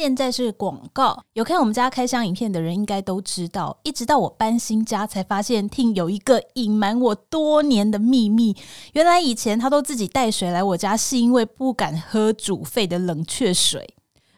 现在是广告。有看我们家开箱影片的人应该都知道，一直到我搬新家才发现，Ting 有一个隐瞒我多年的秘密。原来以前他都自己带水来我家，是因为不敢喝煮沸的冷却水。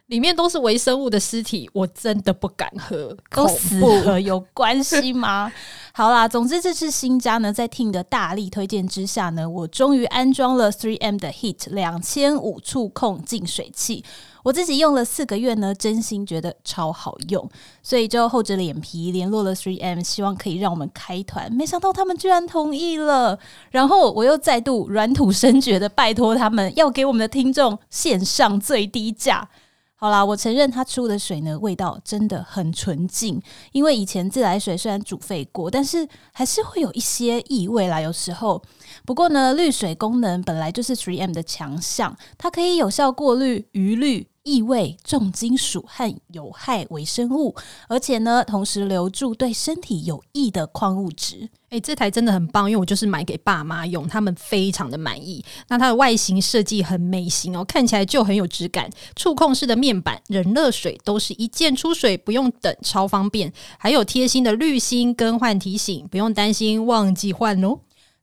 里面都是微生物的尸体，我真的不敢喝。都死了有关系吗？好啦，总之这次新家呢，在 Ting 的大力推荐之下呢，我终于安装了 3M 的 Heat 两千五触控净水器。我自己用了四个月呢，真心觉得超好用，所以就厚着脸皮联络了 3M，希望可以让我们开团。没想到他们居然同意了，然后我又再度软土深掘的拜托他们，要给我们的听众线上最低价。好啦，我承认它出的水呢，味道真的很纯净。因为以前自来水虽然煮沸过，但是还是会有一些异味啦。有时候，不过呢，滤水功能本来就是 3M 的强项，它可以有效过滤余氯。异味、重金属和有害微生物，而且呢，同时留住对身体有益的矿物质。诶，这台真的很棒，因为我就是买给爸妈用，他们非常的满意。那它的外形设计很美型哦，看起来就很有质感。触控式的面板、冷热水都是一键出水，不用等，超方便。还有贴心的滤芯更换提醒，不用担心忘记换哦。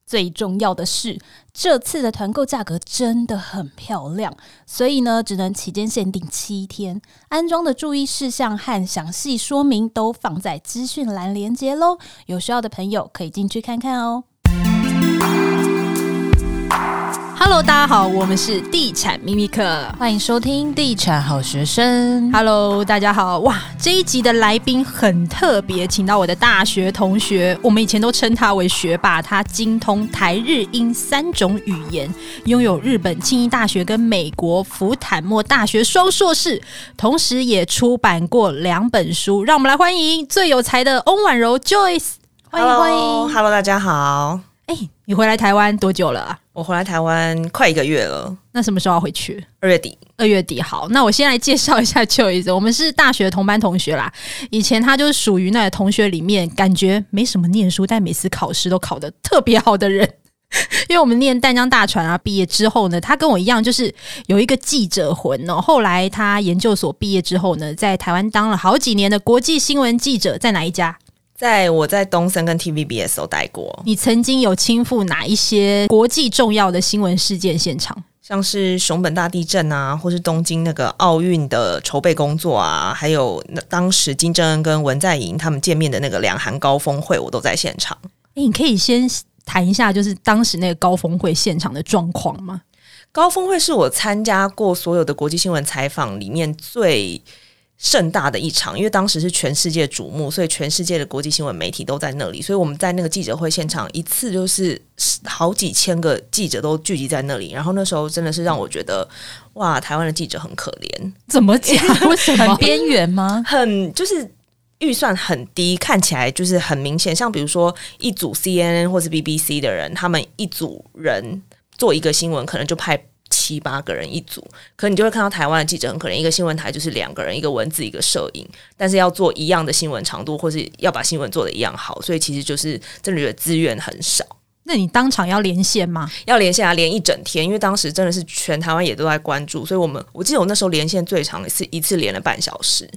最重要的是，这次的团购价格真的很漂亮，所以呢，只能期间限定七天。安装的注意事项和详细说明都放在资讯栏链接喽，有需要的朋友可以进去看看哦。Hello，大家好，我们是地产秘密课，欢迎收听地产好学生。Hello，大家好，哇，这一集的来宾很特别，请到我的大学同学，我们以前都称他为学霸，他精通台日英三种语言，拥有日本庆应大学跟美国福坦莫大学双硕士，同时也出版过两本书。让我们来欢迎最有才的翁婉柔 Joyce，欢迎 Hello, 欢迎，Hello，大家好。哎，你回来台湾多久了啊？我回来台湾快一个月了。那什么时候要回去？二月底。二月底好，那我先来介绍一下 Joyce。我们是大学同班同学啦。以前他就是属于那个同学里面感觉没什么念书，但每次考试都考得特别好的人。因为我们念淡江大传啊，毕业之后呢，他跟我一样，就是有一个记者魂哦。后来他研究所毕业之后呢，在台湾当了好几年的国际新闻记者，在哪一家？在我在东森跟 TVBS 都待过。你曾经有亲赴哪一些国际重要的新闻事件现场？像是熊本大地震啊，或是东京那个奥运的筹备工作啊，还有那当时金正恩跟文在寅他们见面的那个两韩高峰会，我都在现场。诶，你可以先谈一下，就是当时那个高峰会现场的状况吗？高峰会是我参加过所有的国际新闻采访里面最盛大的一场，因为当时是全世界瞩目，所以全世界的国际新闻媒体都在那里，所以我们在那个记者会现场一次就是好几千个记者都聚集在那里，然后那时候真的是让我觉得，哇，台湾的记者很可怜，怎么讲？为什么？很边缘吗？很就是预算很低，看起来就是很明显，像比如说一组 CNN 或是 BBC 的人，他们一组人做一个新闻，可能就派。七八个人一组，可你就会看到台湾的记者很可能一个新闻台就是两个人，一个文字一个摄影，但是要做一样的新闻长度，或是要把新闻做的一样好，所以其实就是这里的资源很少。那你当场要连线吗？要连线啊，连一整天，因为当时真的是全台湾也都在关注，所以我们我记得我那时候连线最长的是一次连了半小时，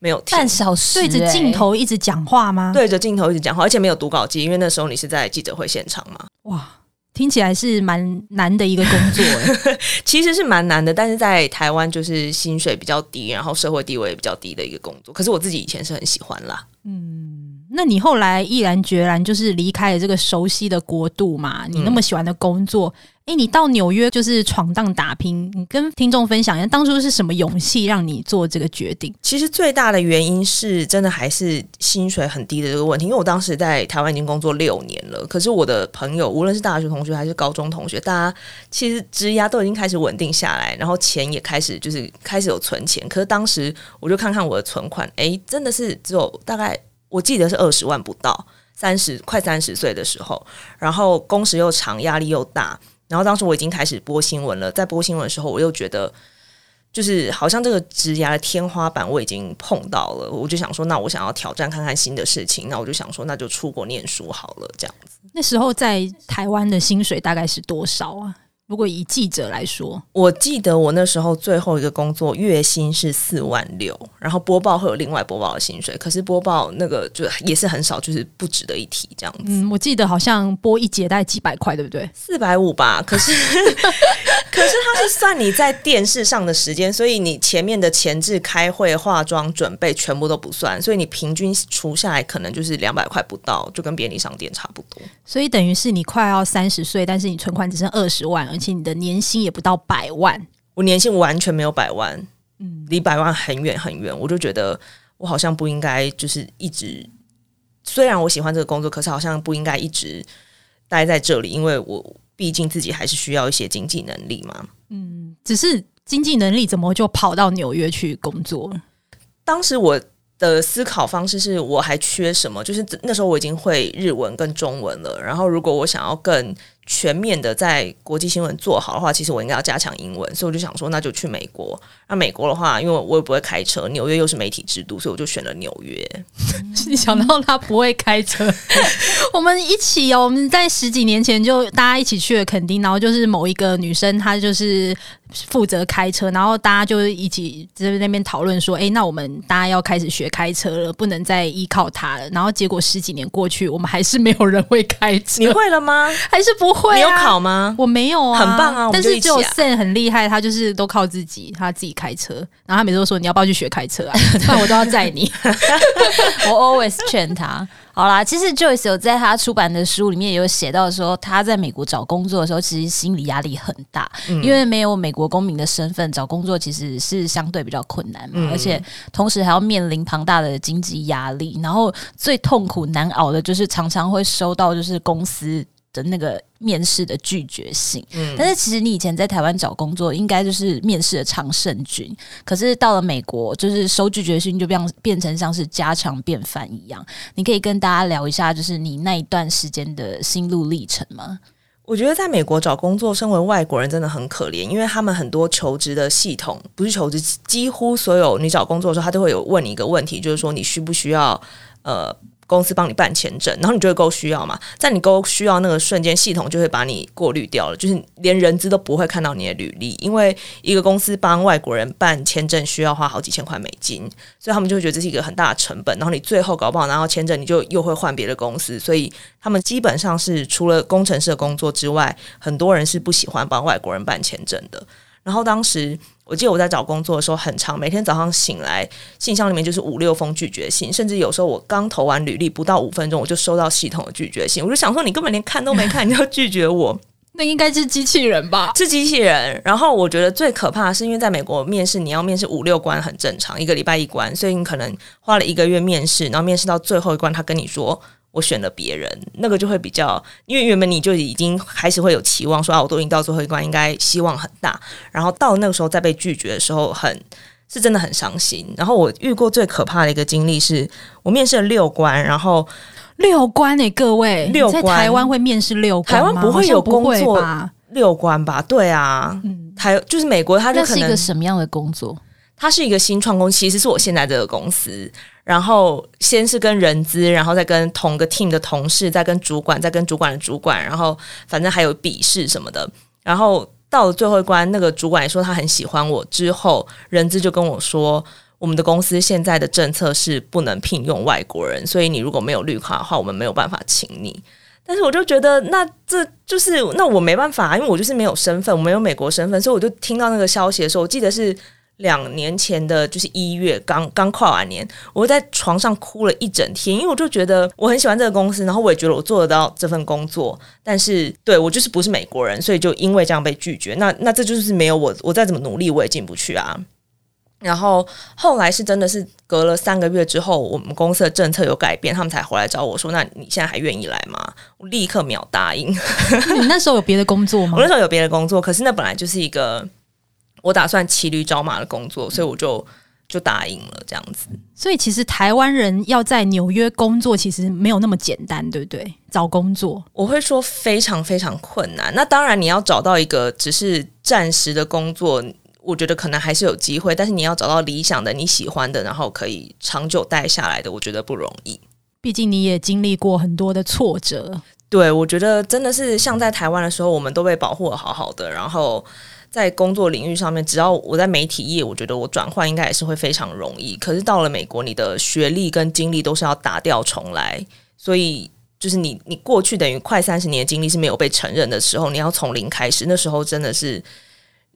没有半小时对着镜头一直讲话吗？对着镜头一直讲话，而且没有读稿机，因为那时候你是在记者会现场嘛。哇。听起来是蛮难的一个工作，其实是蛮难的，但是在台湾就是薪水比较低，然后社会地位也比较低的一个工作。可是我自己以前是很喜欢啦。嗯，那你后来毅然决然就是离开了这个熟悉的国度嘛？你那么喜欢的工作。嗯哎、欸，你到纽约就是闯荡打拼，你跟听众分享一下，当初是什么勇气让你做这个决定？其实最大的原因是真的还是薪水很低的这个问题，因为我当时在台湾已经工作六年了，可是我的朋友无论是大学同学还是高中同学，大家其实职涯都已经开始稳定下来，然后钱也开始就是开始有存钱，可是当时我就看看我的存款，哎、欸，真的是只有大概我记得是二十万不到，三十快三十岁的时候，然后工时又长，压力又大。然后当时我已经开始播新闻了，在播新闻的时候，我又觉得就是好像这个职涯的天花板我已经碰到了，我就想说，那我想要挑战看看新的事情，那我就想说，那就出国念书好了，这样子。那时候在台湾的薪水大概是多少啊？如果以记者来说，我记得我那时候最后一个工作月薪是四万六，然后播报会有另外播报的薪水，可是播报那个就也是很少，就是不值得一提这样子。嗯，我记得好像播一节大概几百块，对不对？四百五吧。可是可是它是算你在电视上的时间，所以你前面的前置、开会、化妆、准备全部都不算，所以你平均除下来可能就是两百块不到，就跟便利商店差不多。所以等于是你快要三十岁，但是你存款只剩二十万。而且你的年薪也不到百万，我年薪完全没有百万，嗯，离百万很远很远。我就觉得我好像不应该，就是一直，虽然我喜欢这个工作，可是好像不应该一直待在这里，因为我毕竟自己还是需要一些经济能力嘛。嗯，只是经济能力怎么就跑到纽约去工作？当时我的思考方式是我还缺什么？就是那时候我已经会日文跟中文了，然后如果我想要更全面的在国际新闻做好的话，其实我应该要加强英文，所以我就想说，那就去美国。那美国的话，因为我也不会开车，纽约又是媒体制度，所以我就选了纽约。你想到他不会开车，我们一起哦，我们在十几年前就大家一起去了垦丁，然后就是某一个女生，她就是负责开车，然后大家就一起在那边讨论说，哎，那我们大家要开始学开车了，不能再依靠他了。然后结果十几年过去，我们还是没有人会开车。你会了吗？还是不？会啊、你有考吗？我没有啊，很棒啊！但是只有 Sam 很厉害，他就是都靠自己，他自己开车。然后他每次都说：“你要不要去学开车啊？” 不然我都要载你。我 always 劝他。好啦，其实 Joyce 有在他出版的书里面也有写到说，他在美国找工作的时候，其实心理压力很大，嗯、因为没有美国公民的身份，找工作其实是相对比较困难嘛，嗯、而且同时还要面临庞大的经济压力，然后最痛苦难熬的就是常常会收到就是公司。的那个面试的拒绝性，嗯，但是其实你以前在台湾找工作，应该就是面试的常胜军。可是到了美国，就是收拒绝信就变变成像是家常便饭一样。你可以跟大家聊一下，就是你那一段时间的心路历程吗？我觉得在美国找工作，身为外国人真的很可怜，因为他们很多求职的系统不是求职，几乎所有你找工作的时候，他都会有问你一个问题，就是说你需不需要呃。公司帮你办签证，然后你就会勾需要嘛，在你勾需要那个瞬间，系统就会把你过滤掉了，就是连人资都不会看到你的履历，因为一个公司帮外国人办签证需要花好几千块美金，所以他们就会觉得这是一个很大的成本。然后你最后搞不好拿到签证，你就又会换别的公司，所以他们基本上是除了工程师的工作之外，很多人是不喜欢帮外国人办签证的。然后当时。我记得我在找工作的时候很长，每天早上醒来，信箱里面就是五六封拒绝信，甚至有时候我刚投完履历不到五分钟，我就收到系统的拒绝信。我就想说，你根本连看都没看，你就拒绝我？那应该是机器人吧？是机器人。然后我觉得最可怕的是，因为在美国面试，你要面试五六关很正常，一个礼拜一关，所以你可能花了一个月面试，然后面试到最后一关，他跟你说。我选了别人，那个就会比较，因为原本你就已经开始会有期望，说啊，我都已经到最后一关，应该希望很大。然后到那个时候再被拒绝的时候很，很是真的很伤心。然后我遇过最可怕的一个经历是，我面试了六关，然后六关诶、欸，各位，六关在台湾会面试六关，台湾不会有工作六关吧？对啊，嗯，台就是美国，它就可能是一个什么样的工作？它是一个新创公司，其实是我现在这个公司。然后先是跟人资，然后再跟同个 team 的同事，再跟主管，再跟主管的主管，然后反正还有笔试什么的。然后到了最后一关，那个主管也说他很喜欢我。之后人资就跟我说，我们的公司现在的政策是不能聘用外国人，所以你如果没有绿卡的话，我们没有办法请你。但是我就觉得，那这就是那我没办法，因为我就是没有身份，我没有美国身份，所以我就听到那个消息的时候，我记得是。两年前的就是一月，刚刚跨完年，我在床上哭了一整天，因为我就觉得我很喜欢这个公司，然后我也觉得我做得到这份工作，但是对我就是不是美国人，所以就因为这样被拒绝。那那这就是没有我，我再怎么努力我也进不去啊。然后后来是真的是隔了三个月之后，我们公司的政策有改变，他们才回来找我说：“那你现在还愿意来吗？”我立刻秒答应。你那时候有别的工作吗？我那时候有别的工作，可是那本来就是一个。我打算骑驴找马的工作，所以我就就答应了这样子。所以其实台湾人要在纽约工作，其实没有那么简单，对不对？找工作，我会说非常非常困难。那当然，你要找到一个只是暂时的工作，我觉得可能还是有机会。但是你要找到理想的、你喜欢的，然后可以长久待下来的，我觉得不容易。毕竟你也经历过很多的挫折。对，我觉得真的是像在台湾的时候，我们都被保护的好好的，然后在工作领域上面，只要我在媒体业，我觉得我转换应该也是会非常容易。可是到了美国，你的学历跟经历都是要打掉重来，所以就是你你过去等于快三十年的经历是没有被承认的时候，你要从零开始，那时候真的是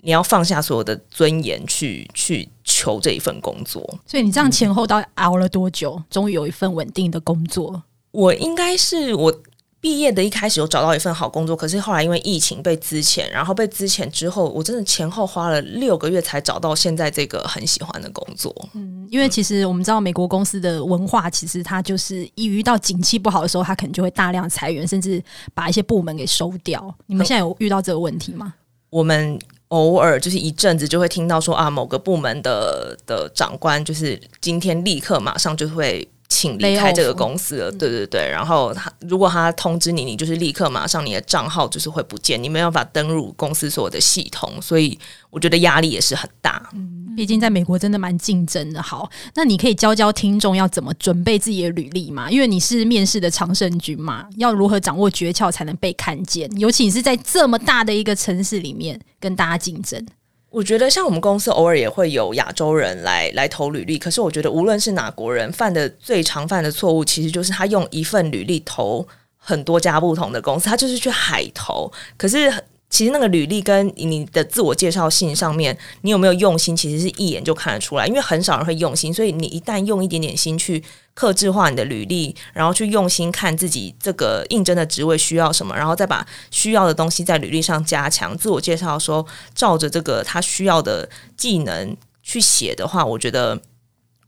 你要放下所有的尊严去去求这一份工作。所以你这样前后到底熬了多久，终于有一份稳定的工作？我应该是我。毕业的一开始有找到一份好工作，可是后来因为疫情被资遣，然后被资遣之后，我真的前后花了六个月才找到现在这个很喜欢的工作。嗯，因为其实我们知道美国公司的文化，其实它就是一遇到景气不好的时候，它可能就会大量裁员，甚至把一些部门给收掉。你们现在有遇到这个问题吗？我们偶尔就是一阵子就会听到说啊，某个部门的的长官就是今天立刻马上就会。请离开这个公司了，对对对。然后他如果他通知你，你就是立刻马上你的账号就是会不见，你没有办法登入公司所有的系统，所以我觉得压力也是很大。嗯，毕竟在美国真的蛮竞争的。好，那你可以教教听众要怎么准备自己的履历吗？因为你是面试的常胜军嘛，要如何掌握诀窍才能被看见？尤其你是在这么大的一个城市里面跟大家竞争。我觉得像我们公司偶尔也会有亚洲人来来投履历，可是我觉得无论是哪国人犯的最常犯的错误，其实就是他用一份履历投很多家不同的公司，他就是去海投，可是。其实那个履历跟你的自我介绍信上面，你有没有用心，其实是一眼就看得出来。因为很少人会用心，所以你一旦用一点点心去克制化你的履历，然后去用心看自己这个应征的职位需要什么，然后再把需要的东西在履历上加强，自我介绍的时候照着这个他需要的技能去写的话，我觉得。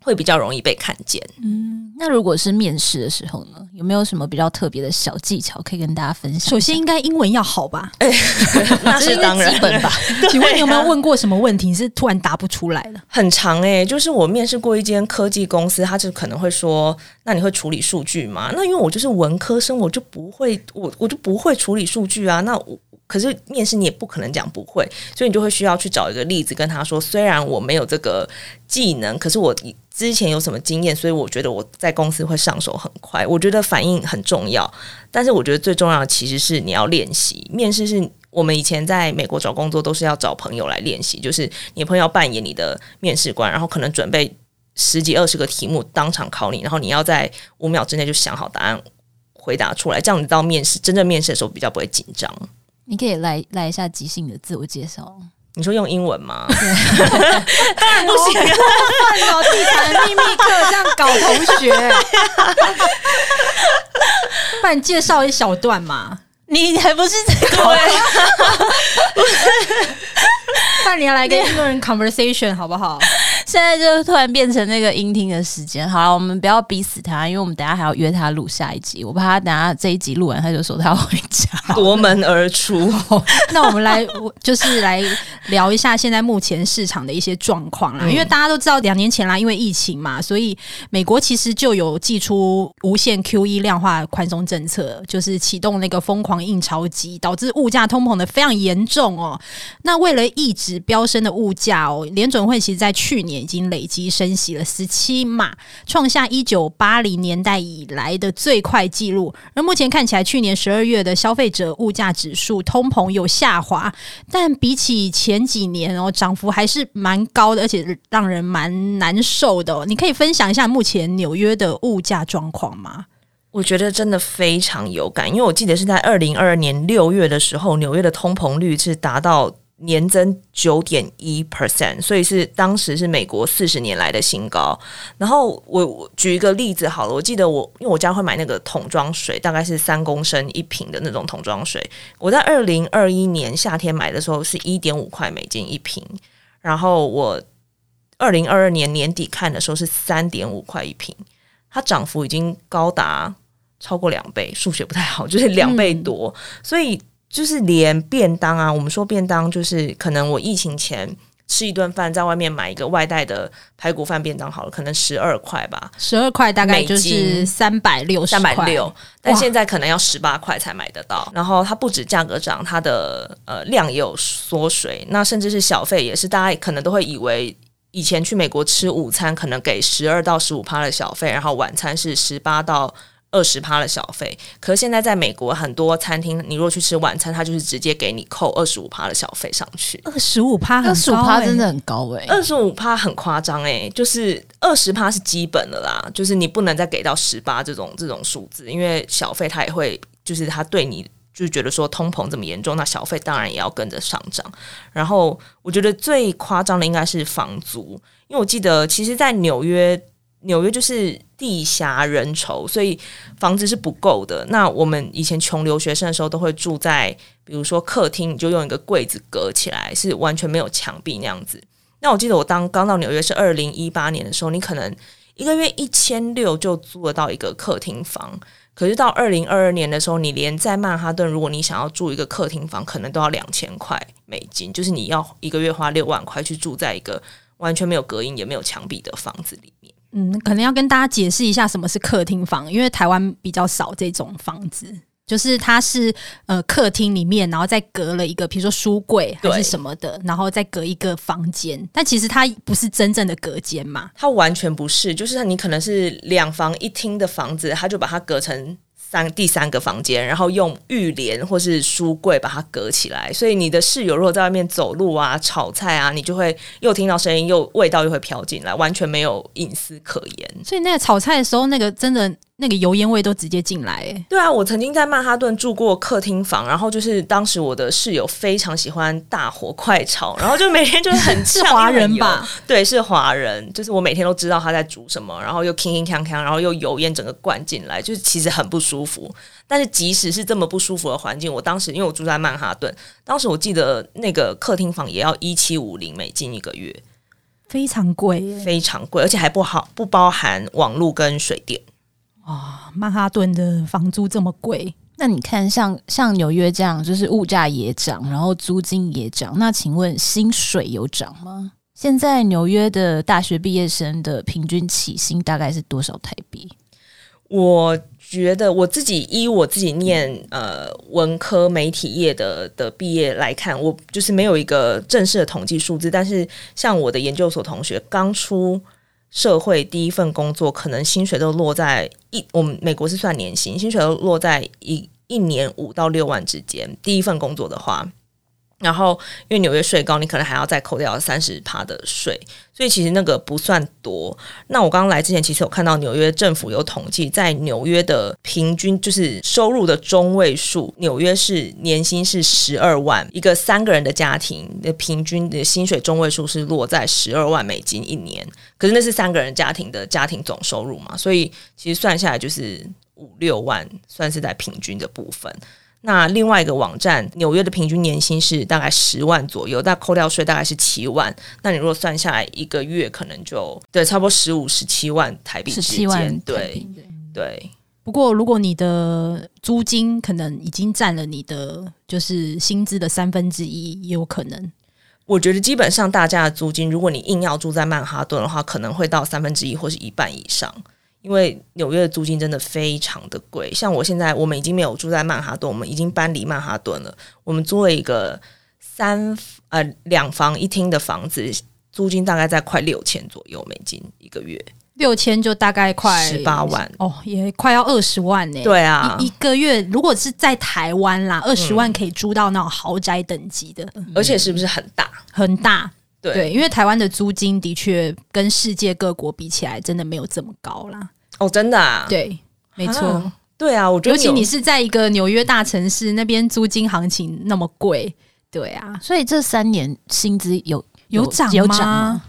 会比较容易被看见。嗯，那如果是面试的时候呢，有没有什么比较特别的小技巧可以跟大家分享？首先，应该英文要好吧？哎，那是当然基本吧。请问你有没有问过什么问题是突然答不出来了？很长哎、欸，就是我面试过一间科技公司，他就可能会说：“那你会处理数据吗？”那因为我就是文科生，我就不会，我我就不会处理数据啊。那我。可是面试你也不可能讲不会，所以你就会需要去找一个例子跟他说，虽然我没有这个技能，可是我之前有什么经验，所以我觉得我在公司会上手很快。我觉得反应很重要，但是我觉得最重要的其实是你要练习。面试是我们以前在美国找工作都是要找朋友来练习，就是你朋友扮演你的面试官，然后可能准备十几二十个题目当场考你，然后你要在五秒之内就想好答案回答出来，这样你到面试真正面试的时候比较不会紧张。你可以来来一下即兴的自我介绍。你说用英文吗？当然不行，换脑地产秘密课这样搞同学，帮你介绍一小段嘛。你还不是这个？那你要来跟英国人 conversation 好不好？现在就突然变成那个音听的时间。好了，我们不要逼死他，因为我们等下还要约他录下一集。我怕他等下这一集录完，他就说他要回家，夺门而出。那我们来，就是来聊一下现在目前市场的一些状况啦。因为大家都知道，两年前啦，因为疫情嘛，所以美国其实就有寄出无限 QE 量化宽松政策，就是启动那个疯狂印钞机，导致物价通膨的非常严重哦。那为了抑制飙升的物价哦，联准会其实在去年。已经累积升息了十七码，创下一九八零年代以来的最快纪录。而目前看起来，去年十二月的消费者物价指数通膨有下滑，但比起前几年哦，涨幅还是蛮高的，而且让人蛮难受的。你可以分享一下目前纽约的物价状况吗？我觉得真的非常有感，因为我记得是在二零二二年六月的时候，纽约的通膨率是达到。年增九点一 percent，所以是当时是美国四十年来的新高。然后我我举一个例子好了，我记得我因为我家会买那个桶装水，大概是三公升一瓶的那种桶装水。我在二零二一年夏天买的时候是一点五块美金一瓶，然后我二零二二年年底看的时候是三点五块一瓶，它涨幅已经高达超过两倍，数学不太好，就是两倍多，嗯、所以。就是连便当啊，我们说便当就是可能我疫情前吃一顿饭，在外面买一个外带的排骨饭便当好了，可能十二块吧，十二块大概就是三百六十块，三百六，但现在可能要十八块才买得到。然后它不止价格涨，它的呃量也有缩水，那甚至是小费也是，大家可能都会以为以前去美国吃午餐可能给十二到十五趴的小费，然后晚餐是十八到。二十趴的小费，可是现在在美国很多餐厅，你如果去吃晚餐，他就是直接给你扣二十五趴的小费上去。二十五趴，二十五趴真的很高哎、欸，二十五趴很夸张哎，就是二十趴是基本的啦，就是你不能再给到十八这种这种数字，因为小费他也会，就是他对你就觉得说通膨这么严重，那小费当然也要跟着上涨。然后我觉得最夸张的应该是房租，因为我记得其实，在纽约。纽约就是地狭人稠，所以房子是不够的。那我们以前穷留学生的时候，都会住在比如说客厅，你就用一个柜子隔起来，是完全没有墙壁那样子。那我记得我当刚到纽约是二零一八年的时候，你可能一个月一千六就租得到一个客厅房。可是到二零二二年的时候，你连在曼哈顿，如果你想要住一个客厅房，可能都要两千块美金，就是你要一个月花六万块去住在一个完全没有隔音也没有墙壁的房子里。嗯，可能要跟大家解释一下什么是客厅房，因为台湾比较少这种房子，就是它是呃客厅里面，然后再隔了一个，比如说书柜还是什么的，然后再隔一个房间，但其实它不是真正的隔间嘛，它完全不是，就是你可能是两房一厅的房子，它就把它隔成。三第三个房间，然后用浴帘或是书柜把它隔起来，所以你的室友如果在外面走路啊、炒菜啊，你就会又听到声音，又味道又会飘进来，完全没有隐私可言。所以那个炒菜的时候，那个真的。那个油烟味都直接进来，哎，对啊，我曾经在曼哈顿住过客厅房，然后就是当时我的室友非常喜欢大火快炒，然后就每天就是很呛，是华人吧？对，是华人，就是我每天都知道他在煮什么，然后又铿铿锵锵，然后又油烟整个灌进来，就是其实很不舒服。但是即使是这么不舒服的环境，我当时因为我住在曼哈顿，当时我记得那个客厅房也要一七五零美金一个月，非常贵，非常贵，而且还不好不包含网络跟水电。哦，曼哈顿的房租这么贵，那你看像像纽约这样，就是物价也涨，然后租金也涨。那请问薪水有涨吗？现在纽约的大学毕业生的平均起薪大概是多少台币？我觉得我自己依我自己念呃文科媒体业的的毕业来看，我就是没有一个正式的统计数字，但是像我的研究所同学刚出。社会第一份工作可能薪水都落在一，我们美国是算年薪，薪水都落在一一年五到六万之间。第一份工作的话。然后，因为纽约税高，你可能还要再扣掉三十趴的税，所以其实那个不算多。那我刚刚来之前，其实有看到纽约政府有统计，在纽约的平均就是收入的中位数，纽约是年薪是十二万，一个三个人的家庭的平均的薪水中位数是落在十二万美金一年。可是那是三个人家庭的家庭总收入嘛，所以其实算下来就是五六万，算是在平均的部分。那另外一个网站，纽约的平均年薪是大概十万左右，但扣掉税大概是七万。那你如果算下来一个月，可能就对差不多十五、十七万台币之间。十七万，对对。不过，如果你的租金可能已经占了你的就是薪资的三分之一，也有可能。我觉得基本上大家的租金，如果你硬要住在曼哈顿的话，可能会到三分之一或是一半以上。因为纽约的租金真的非常的贵，像我现在我们已经没有住在曼哈顿，我们已经搬离曼哈顿了。我们租了一个三呃两房一厅的房子，租金大概在快六千左右美金一个月，六千就大概快十八万。哦，也快要二十万呢。对啊。一，一个月如果是在台湾啦，二十万可以租到那种豪宅等级的，嗯、而且是不是很大？很大？对，对，因为台湾的租金的确跟世界各国比起来，真的没有这么高啦。哦，真的啊？对，没错，啊对啊。我觉得，尤其你是在一个纽约大城市，那边租金行情那么贵，对啊。所以这三年薪资有有涨有涨吗？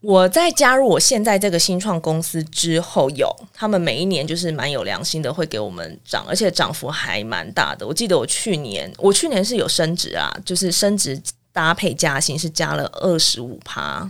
我在加入我现在这个新创公司之后，有他们每一年就是蛮有良心的，会给我们涨，而且涨幅还蛮大的。我记得我去年，我去年是有升职啊，就是升职。搭配加薪是加了二十五趴，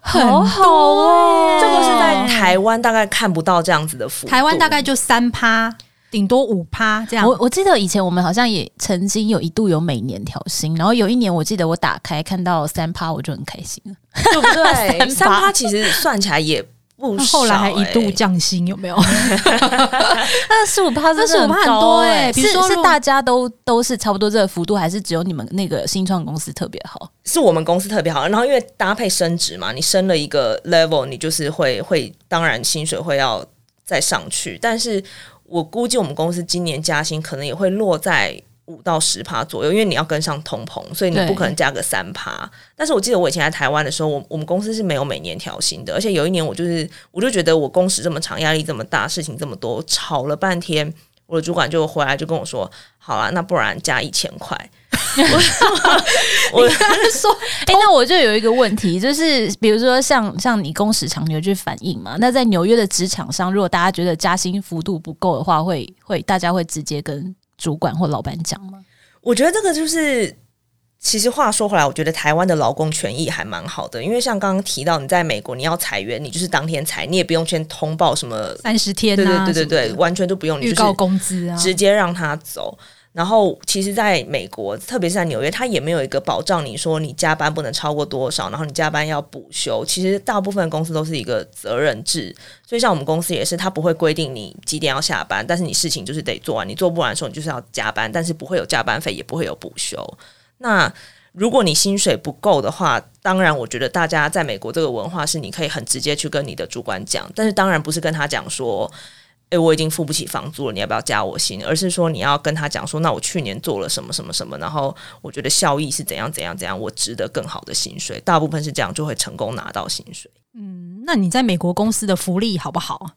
很好哦。这个是在台湾大概看不到这样子的幅度，台湾大概就三趴，顶多五趴这样。我我记得以前我们好像也曾经有一度有每年调薪，然后有一年我记得我打开看到三趴，我就很开心了，对 不对？三趴其实算起来也。不少欸、后来还一度降薪，有没有？二十五趴，二十五趴很多哎、欸。比如说是大家都都是差不多这个幅度，还是只有你们那个新创公司特别好？是我们公司特别好。然后因为搭配升职嘛，你升了一个 level，你就是会会，当然薪水会要再上去。但是我估计我们公司今年加薪可能也会落在五到十趴左右，因为你要跟上通膨，所以你不可能加个三趴。但是我记得我以前在台湾的时候，我我们公司是没有每年调薪的，而且有一年我就是我就觉得我工时这么长，压力这么大，事情这么多，吵了半天，我的主管就回来就跟我说：“好啦，那不然加一千块。”我 跟他说：“哎、欸，那我就有一个问题，就是比如说像像你工时长，你有去反映嘛？那在纽约的职场上，如果大家觉得加薪幅度不够的话，会会大家会直接跟。”主管或老板讲吗？我觉得这个就是，其实话说回来，我觉得台湾的劳工权益还蛮好的，因为像刚刚提到，你在美国你要裁员，你就是当天裁，你也不用先通报什么三十天、啊，对对对对对，完全都不用，你预告工资啊，直接让他走。然后，其实在美国，特别是在纽约，他也没有一个保障，你说你加班不能超过多少，然后你加班要补休。其实大部分公司都是一个责任制，所以像我们公司也是，他不会规定你几点要下班，但是你事情就是得做完，你做不完的时候，你就是要加班，但是不会有加班费，也不会有补休。那如果你薪水不够的话，当然，我觉得大家在美国这个文化是，你可以很直接去跟你的主管讲，但是当然不是跟他讲说。诶，我已经付不起房租了，你要不要加我薪？而是说你要跟他讲说，那我去年做了什么什么什么，然后我觉得效益是怎样怎样怎样，我值得更好的薪水。大部分是这样，就会成功拿到薪水。嗯，那你在美国公司的福利好不好？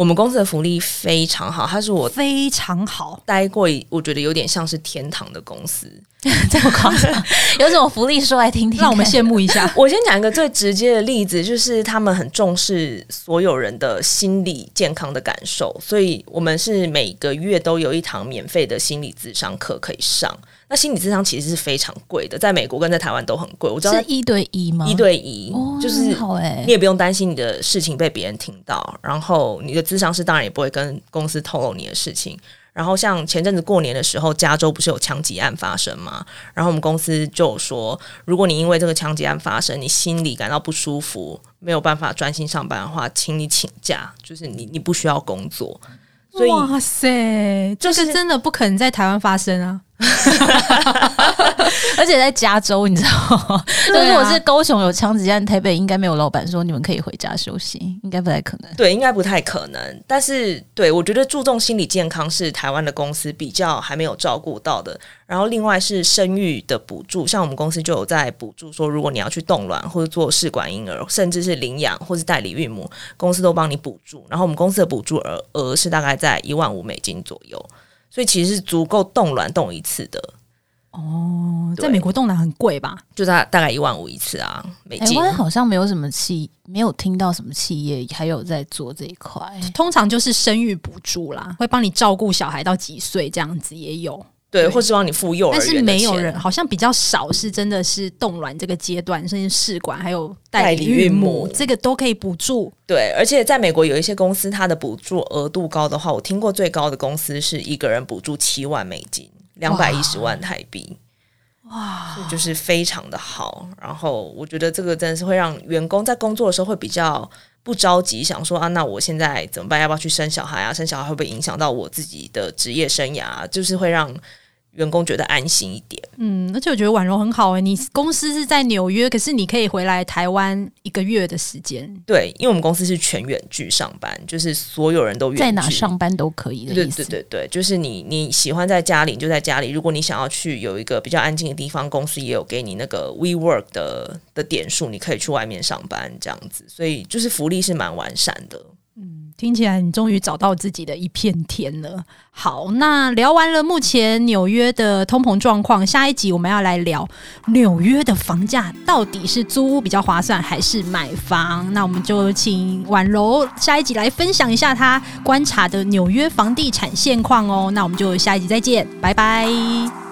我们公司的福利非常好，它是我非常好待过，我觉得有点像是天堂的公司。这么夸张？有什么福利说来听听，让我们羡慕一下。我先讲一个最直接的例子，就是他们很重视所有人的心理健康的感受，所以我们是每个月都有一堂免费的心理咨商课可以上。那心理智商其实是非常贵的，在美国跟在台湾都很贵。我知道是一对一吗？一对一，哦、就是你也不用担心你的事情被别人听到，然后你的智商是当然也不会跟公司透露你的事情。然后像前阵子过年的时候，加州不是有枪击案发生吗？然后我们公司就说，如果你因为这个枪击案发生，你心里感到不舒服，没有办法专心上班的话，请你请假，就是你你不需要工作。所以哇塞，这是真的不可能在台湾发生啊！而且在加州，你知道吗？就啊、如果是高雄有枪击案，台北应该没有老板说你们可以回家休息，应该不太可能。对，应该不太可能。但是，对我觉得注重心理健康是台湾的公司比较还没有照顾到的。然后，另外是生育的补助，像我们公司就有在补助说，如果你要去冻卵或者做试管婴儿，甚至是领养或是代理孕母，公司都帮你补助。然后，我们公司的补助额额是大概在一万五美金左右。所以其实是足够冻卵冻一次的哦，在美国冻卵很贵吧？就大大概一万五一次啊，美金。台湾好像没有什么企，没有听到什么企业还有在做这一块。通常就是生育补助啦，会帮你照顾小孩到几岁这样子也有。对，或是帮你付幼儿园，但是没有人，好像比较少，是真的是冻卵这个阶段，甚至试管还有代理孕母，这个都可以补助。对，而且在美国有一些公司，它的补助额度高的话，我听过最高的公司是一个人补助七万美金，两百一十万台币，哇，就是非常的好。然后我觉得这个真的是会让员工在工作的时候会比较不着急，想说啊，那我现在怎么办？要不要去生小孩啊？生小孩会不会影响到我自己的职业生涯？就是会让。员工觉得安心一点，嗯，而且我觉得婉柔很好哎、欸，你公司是在纽约，可是你可以回来台湾一个月的时间，对，因为我们公司是全远距上班，就是所有人都远在哪上班都可以的意思，对对对对，就是你你喜欢在家里你就在家里，如果你想要去有一个比较安静的地方，公司也有给你那个 WeWork 的的点数，你可以去外面上班这样子，所以就是福利是蛮完善的。听起来你终于找到自己的一片天了。好，那聊完了目前纽约的通膨状况，下一集我们要来聊纽约的房价到底是租屋比较划算还是买房？那我们就请婉柔下一集来分享一下她观察的纽约房地产现况哦。那我们就下一集再见，拜拜。